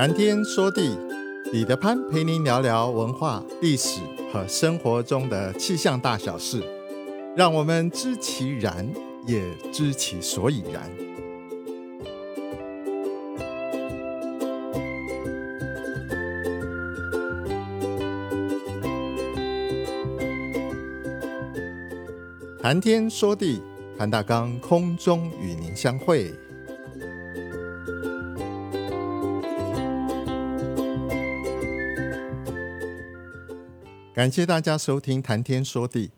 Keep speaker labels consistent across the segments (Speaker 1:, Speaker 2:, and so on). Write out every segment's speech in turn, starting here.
Speaker 1: 谈天说地，彼得潘陪您聊聊文化、历史和生活中的气象大小事，让我们知其然，也知其所以然。谈天说地，潘大刚空中与您相会。感谢大家收听《谈天说地》，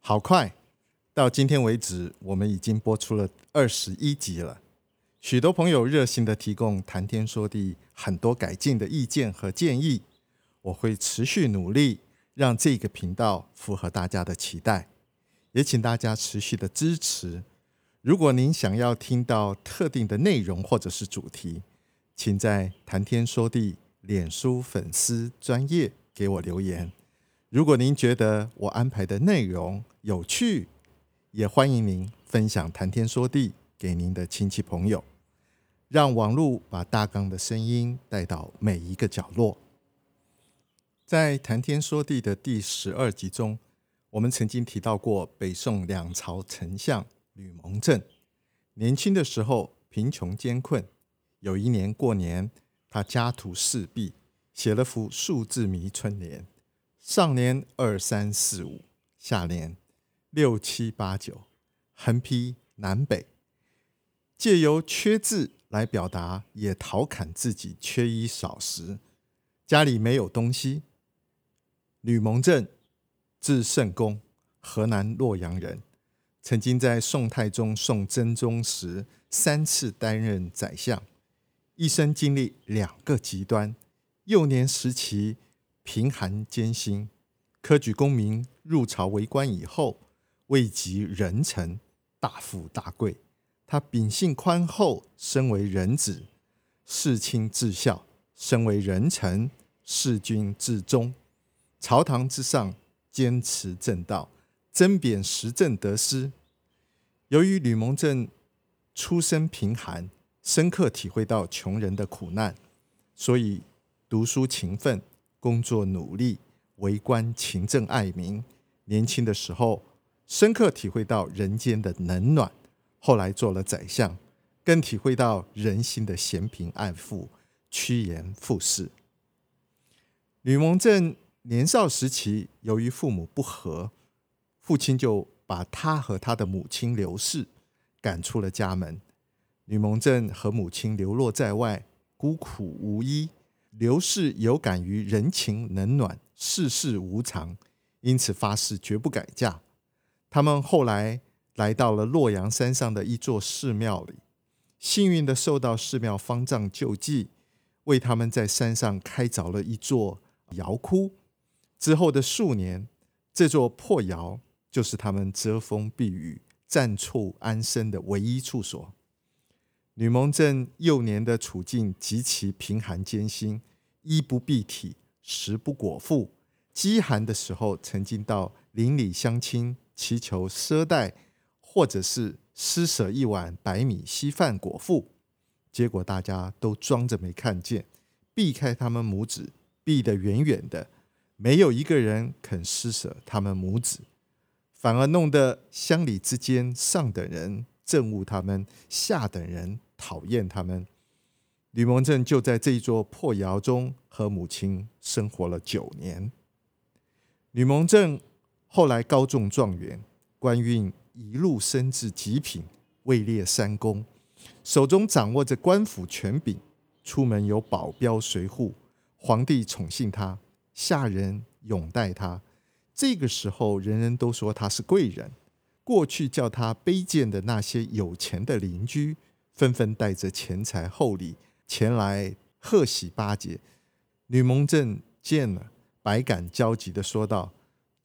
Speaker 1: 好快，到今天为止，我们已经播出了二十一集了。许多朋友热心的提供《谈天说地》很多改进的意见和建议，我会持续努力，让这个频道符合大家的期待。也请大家持续的支持。如果您想要听到特定的内容或者是主题，请在《谈天说地》脸书粉丝专页给我留言。如果您觉得我安排的内容有趣，也欢迎您分享《谈天说地》给您的亲戚朋友，让网络把大刚的声音带到每一个角落。在《谈天说地》的第十二集中，我们曾经提到过北宋两朝丞相吕蒙正，年轻的时候贫穷艰困，有一年过年，他家徒四壁，写了幅数字谜春联。上联二三四五，下联六七八九，横批南北，借由缺字来表达，也调侃自己缺衣少食，家里没有东西。吕蒙正，字圣公，河南洛阳人，曾经在宋太宗宋真宗时三次担任宰相，一生经历两个极端，幼年时期。贫寒艰辛，科举功名入朝为官以后，位极人臣，大富大贵。他秉性宽厚，身为人子，事亲至孝；身为人臣，事君至忠。朝堂之上，坚持正道，争贬时政得失。由于吕蒙正出身贫寒，深刻体会到穷人的苦难，所以读书勤奋。工作努力，为官勤政爱民。年轻的时候，深刻体会到人间的冷暖。后来做了宰相，更体会到人心的嫌贫爱富、趋炎附势。吕蒙正年少时期，由于父母不和，父亲就把他和他的母亲刘氏赶出了家门。吕蒙正和母亲流落在外，孤苦无依。刘氏有感于人情冷暖、世事无常，因此发誓绝不改嫁。他们后来来到了洛阳山上的一座寺庙里，幸运地受到寺庙方丈救济，为他们在山上开凿了一座窑窟。之后的数年，这座破窑就是他们遮风避雨、暂处安身的唯一处所。吕蒙正幼年的处境极其贫寒艰辛，衣不蔽体，食不果腹。饥寒的时候，曾经到邻里乡亲祈求赊贷，或者是施舍一碗白米稀饭果腹。结果大家都装着没看见，避开他们母子，避得远远的，没有一个人肯施舍他们母子，反而弄得乡里之间上等人憎恶他们，下等人。讨厌他们，吕蒙正就在这一座破窑中和母亲生活了九年。吕蒙正后来高中状元，官运一路升至极品，位列三公，手中掌握着官府权柄，出门有保镖随护，皇帝宠幸他，下人拥戴他。这个时候，人人都说他是贵人。过去叫他卑贱的那些有钱的邻居。纷纷带着钱财厚礼前来贺喜巴结，吕蒙正见了，百感交集的说道：“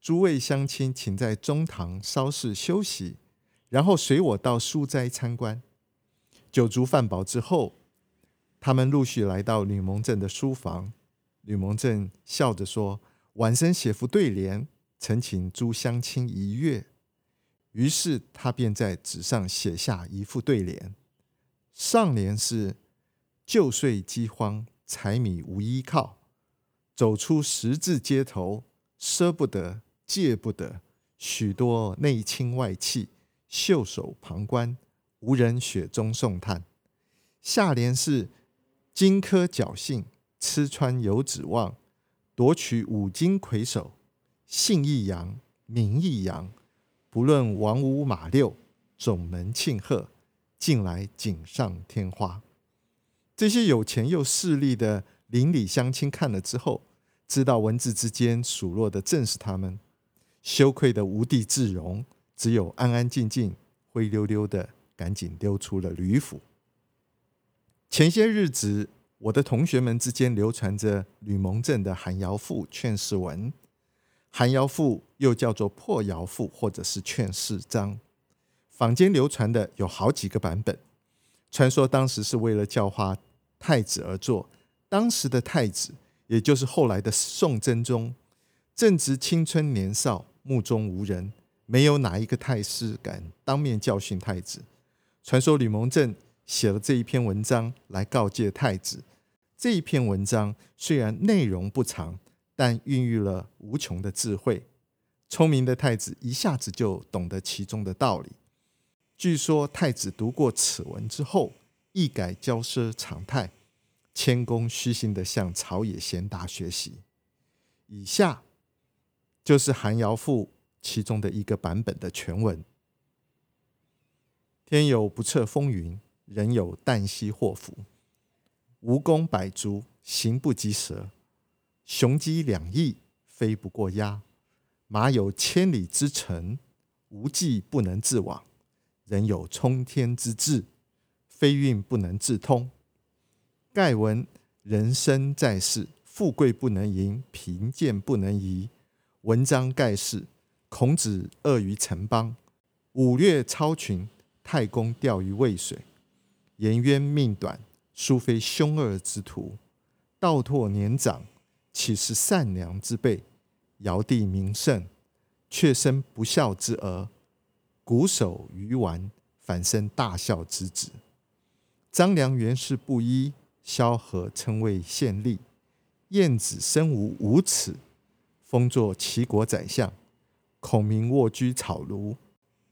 Speaker 1: 诸位乡亲，请在中堂稍事休息，然后随我到书斋参观。”酒足饭饱之后，他们陆续来到吕蒙正的书房。吕蒙正笑着说：“晚生写副对联，诚请诸乡亲一阅。”于是他便在纸上写下一副对联。上联是“旧岁饥荒，柴米无依靠，走出十字街头，舍不得，戒不得，许多内亲外戚袖手旁观，无人雪中送炭。下联是荆轲侥幸，吃穿有指望，夺取五金魁首，姓亦扬，名亦扬，不论王五马六，总门庆贺，近来锦上添花。这些有钱又势利的邻里乡亲看了之后，知道文字之间数落的正是他们，羞愧的无地自容，只有安安静静、灰溜溜的赶紧溜出了吕府。前些日子，我的同学们之间流传着吕蒙正的《寒窑赋》劝世文，《寒窑赋》又叫做《破窑赋》或者是《劝世章》，坊间流传的有好几个版本。传说当时是为了教化太子而作，当时的太子，也就是后来的宋真宗，正值青春年少，目中无人，没有哪一个太师敢当面教训太子。传说吕蒙正写了这一篇文章来告诫太子。这一篇文章虽然内容不长，但孕育了无穷的智慧。聪明的太子一下子就懂得其中的道理。据说太子读过此文之后，一改骄奢常态，谦恭虚心地向朝野贤达学习。以下就是《寒窑赋》其中的一个版本的全文：天有不测风云，人有旦夕祸福。蜈蚣百足，行不及蛇；雄鸡两翼，飞不过鸦。马有千里之程，无计不能自往；人有冲天之志。非运不能自通，盖闻人生在世，富贵不能淫，贫贱不能移。文章盖世，孔子恶于城邦，武略超群，太公钓鱼渭水。颜渊命短，殊非凶恶之徒；道拓年长，岂是善良之辈？尧帝名圣，却生不孝之儿；瞽叟愚顽，反身大笑之子。张良原是布衣，萧何称为县吏。晏子身无五尺，封作齐国宰相。孔明卧居草庐，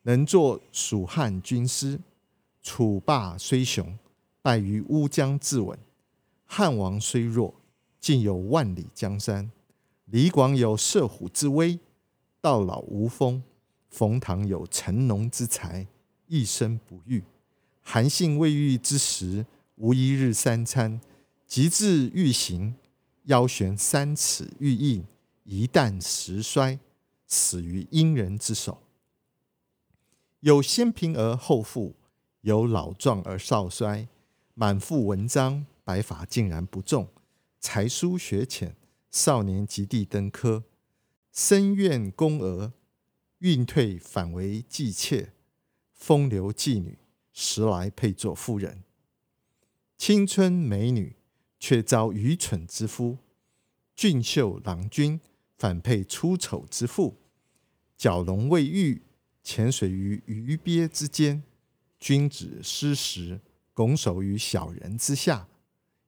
Speaker 1: 能作蜀汉军师。楚霸虽雄，败于乌江自刎。汉王虽弱，竟有万里江山。李广有射虎之威，到老无封。冯唐有乘龙之才，一生不遇。韩信未遇之时，无一日三餐；及至欲行，腰悬三尺玉印，一旦时衰，死于阴人之手。有先贫而后富，有老壮而少衰，满腹文章，白发竟然不中；才疏学浅，少年及第登科，深苑宫娥，运退反为妓妾，风流妓女。时来配作妇人，青春美女却遭愚蠢之夫；俊秀郎君反配出丑之妇。蛟龙未遇，潜水于鱼鳖之间；君子失时，拱手于小人之下。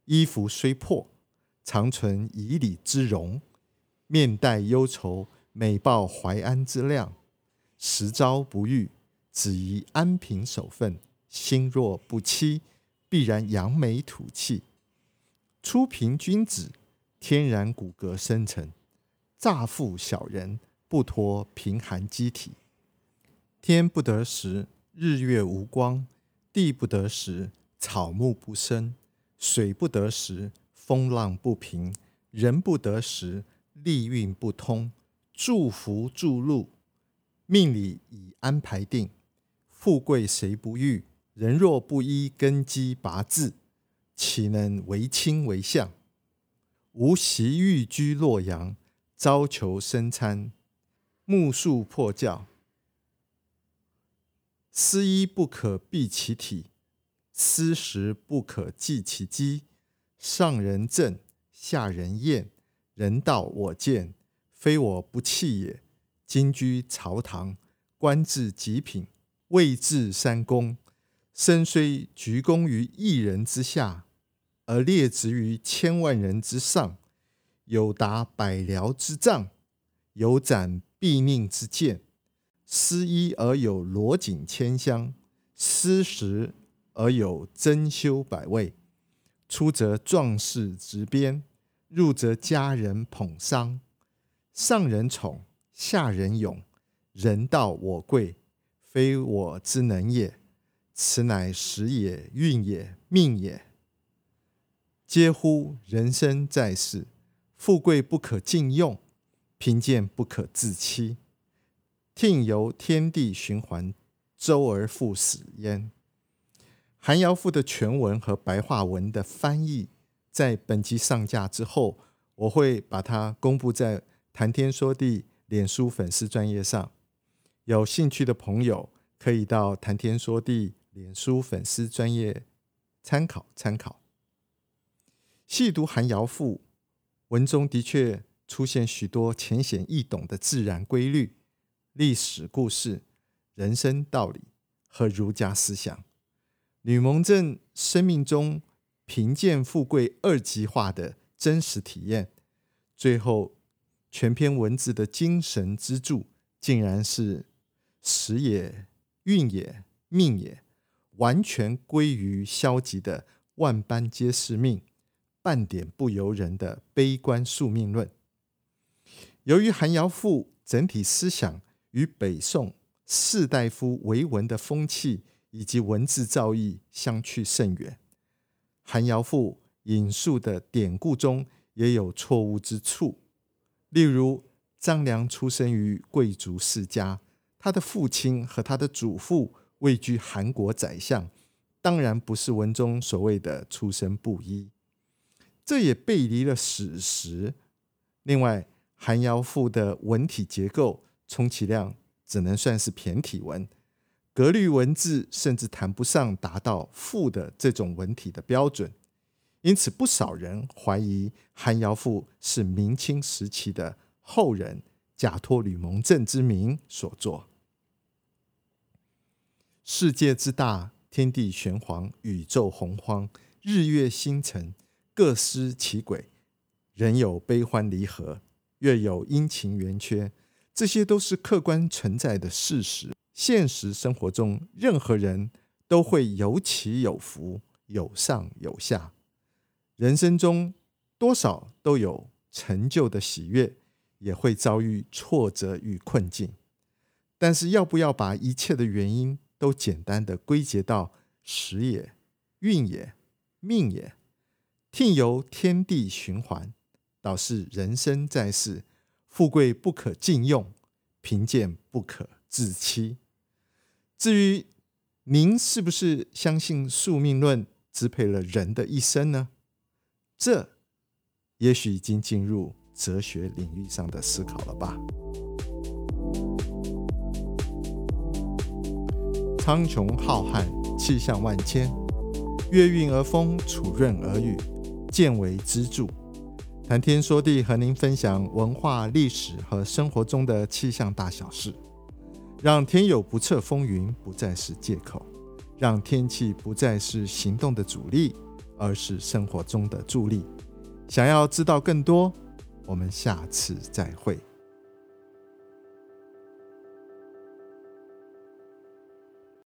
Speaker 1: 衣服虽破，常存以礼之容；面带忧愁，美报怀安之量。时朝不遇，只宜安凭守分。心若不欺，必然扬眉吐气。初贫君子，天然骨骼深沉；乍富小人，不脱贫寒机体。天不得时，日月无光；地不得时，草木不生；水不得时，风浪不平；人不得时，利运不通。祝福祝禄，命里已安排定。富贵谁不欲？人若不依根基八字，岂能为卿为相？吾昔欲居洛阳，朝求生餐，暮宿破教。思衣不可蔽其体，思食不可济其饥。上人正，下人厌，人道我见，非我不弃也。今居朝堂，官至极品，位至三公。身虽鞠躬于一人之下，而列职于千万人之上，有达百僚之丈，有斩毙命之剑，施衣而有罗锦千箱，施食而有珍馐百味。出则壮士执鞭，入则佳人捧觞。上人宠，下人勇，人道我贵，非我之能也。此乃时也，运也，命也。嗟乎！人生在世，富贵不可尽用，贫贱不可自欺。听由天地循环，周而复始焉。韩尧赋的全文和白话文的翻译，在本集上架之后，我会把它公布在谈天说地脸书粉丝专业上。有兴趣的朋友可以到谈天说地。脸书粉丝专业参考参考。细读韩尧赋文中的确出现许多浅显易懂的自然规律、历史故事、人生道理和儒家思想。吕蒙正生命中贫贱富贵二极化的真实体验。最后，全篇文字的精神支柱，竟然是时也、运也、命也。完全归于消极的“万般皆是命，半点不由人”的悲观宿命论。由于韩尧赋整体思想与北宋士大夫为文的风气以及文字造诣相去甚远，韩尧赋引述的典故中也有错误之处。例如，张良出生于贵族世家，他的父亲和他的祖父。位居韩国宰相，当然不是文中所谓的出身布衣，这也背离了史实。另外，韩瑶赋的文体结构，充其量只能算是骈体文，格律文字甚至谈不上达到赋的这种文体的标准。因此，不少人怀疑韩尧赋是明清时期的后人假托吕蒙正之名所作。世界之大，天地玄黄，宇宙洪荒，日月星辰各司其轨，人有悲欢离合，月有阴晴圆缺，这些都是客观存在的事实。现实生活中，任何人都会有起有伏，有上有下。人生中多少都有成就的喜悦，也会遭遇挫折与困境。但是，要不要把一切的原因，都简单的归结到时也、运也、命也，听由天地循环，导致人生在世，富贵不可尽用，贫贱不可自欺。至于您是不是相信宿命论支配了人的一生呢？这也许已经进入哲学领域上的思考了吧。苍穹浩瀚，气象万千，月运而风，础润而雨，见为支柱。谈天说地，和您分享文化、历史和生活中的气象大小事，让天有不测风云不再是借口，让天气不再是行动的阻力，而是生活中的助力。想要知道更多，我们下次再会。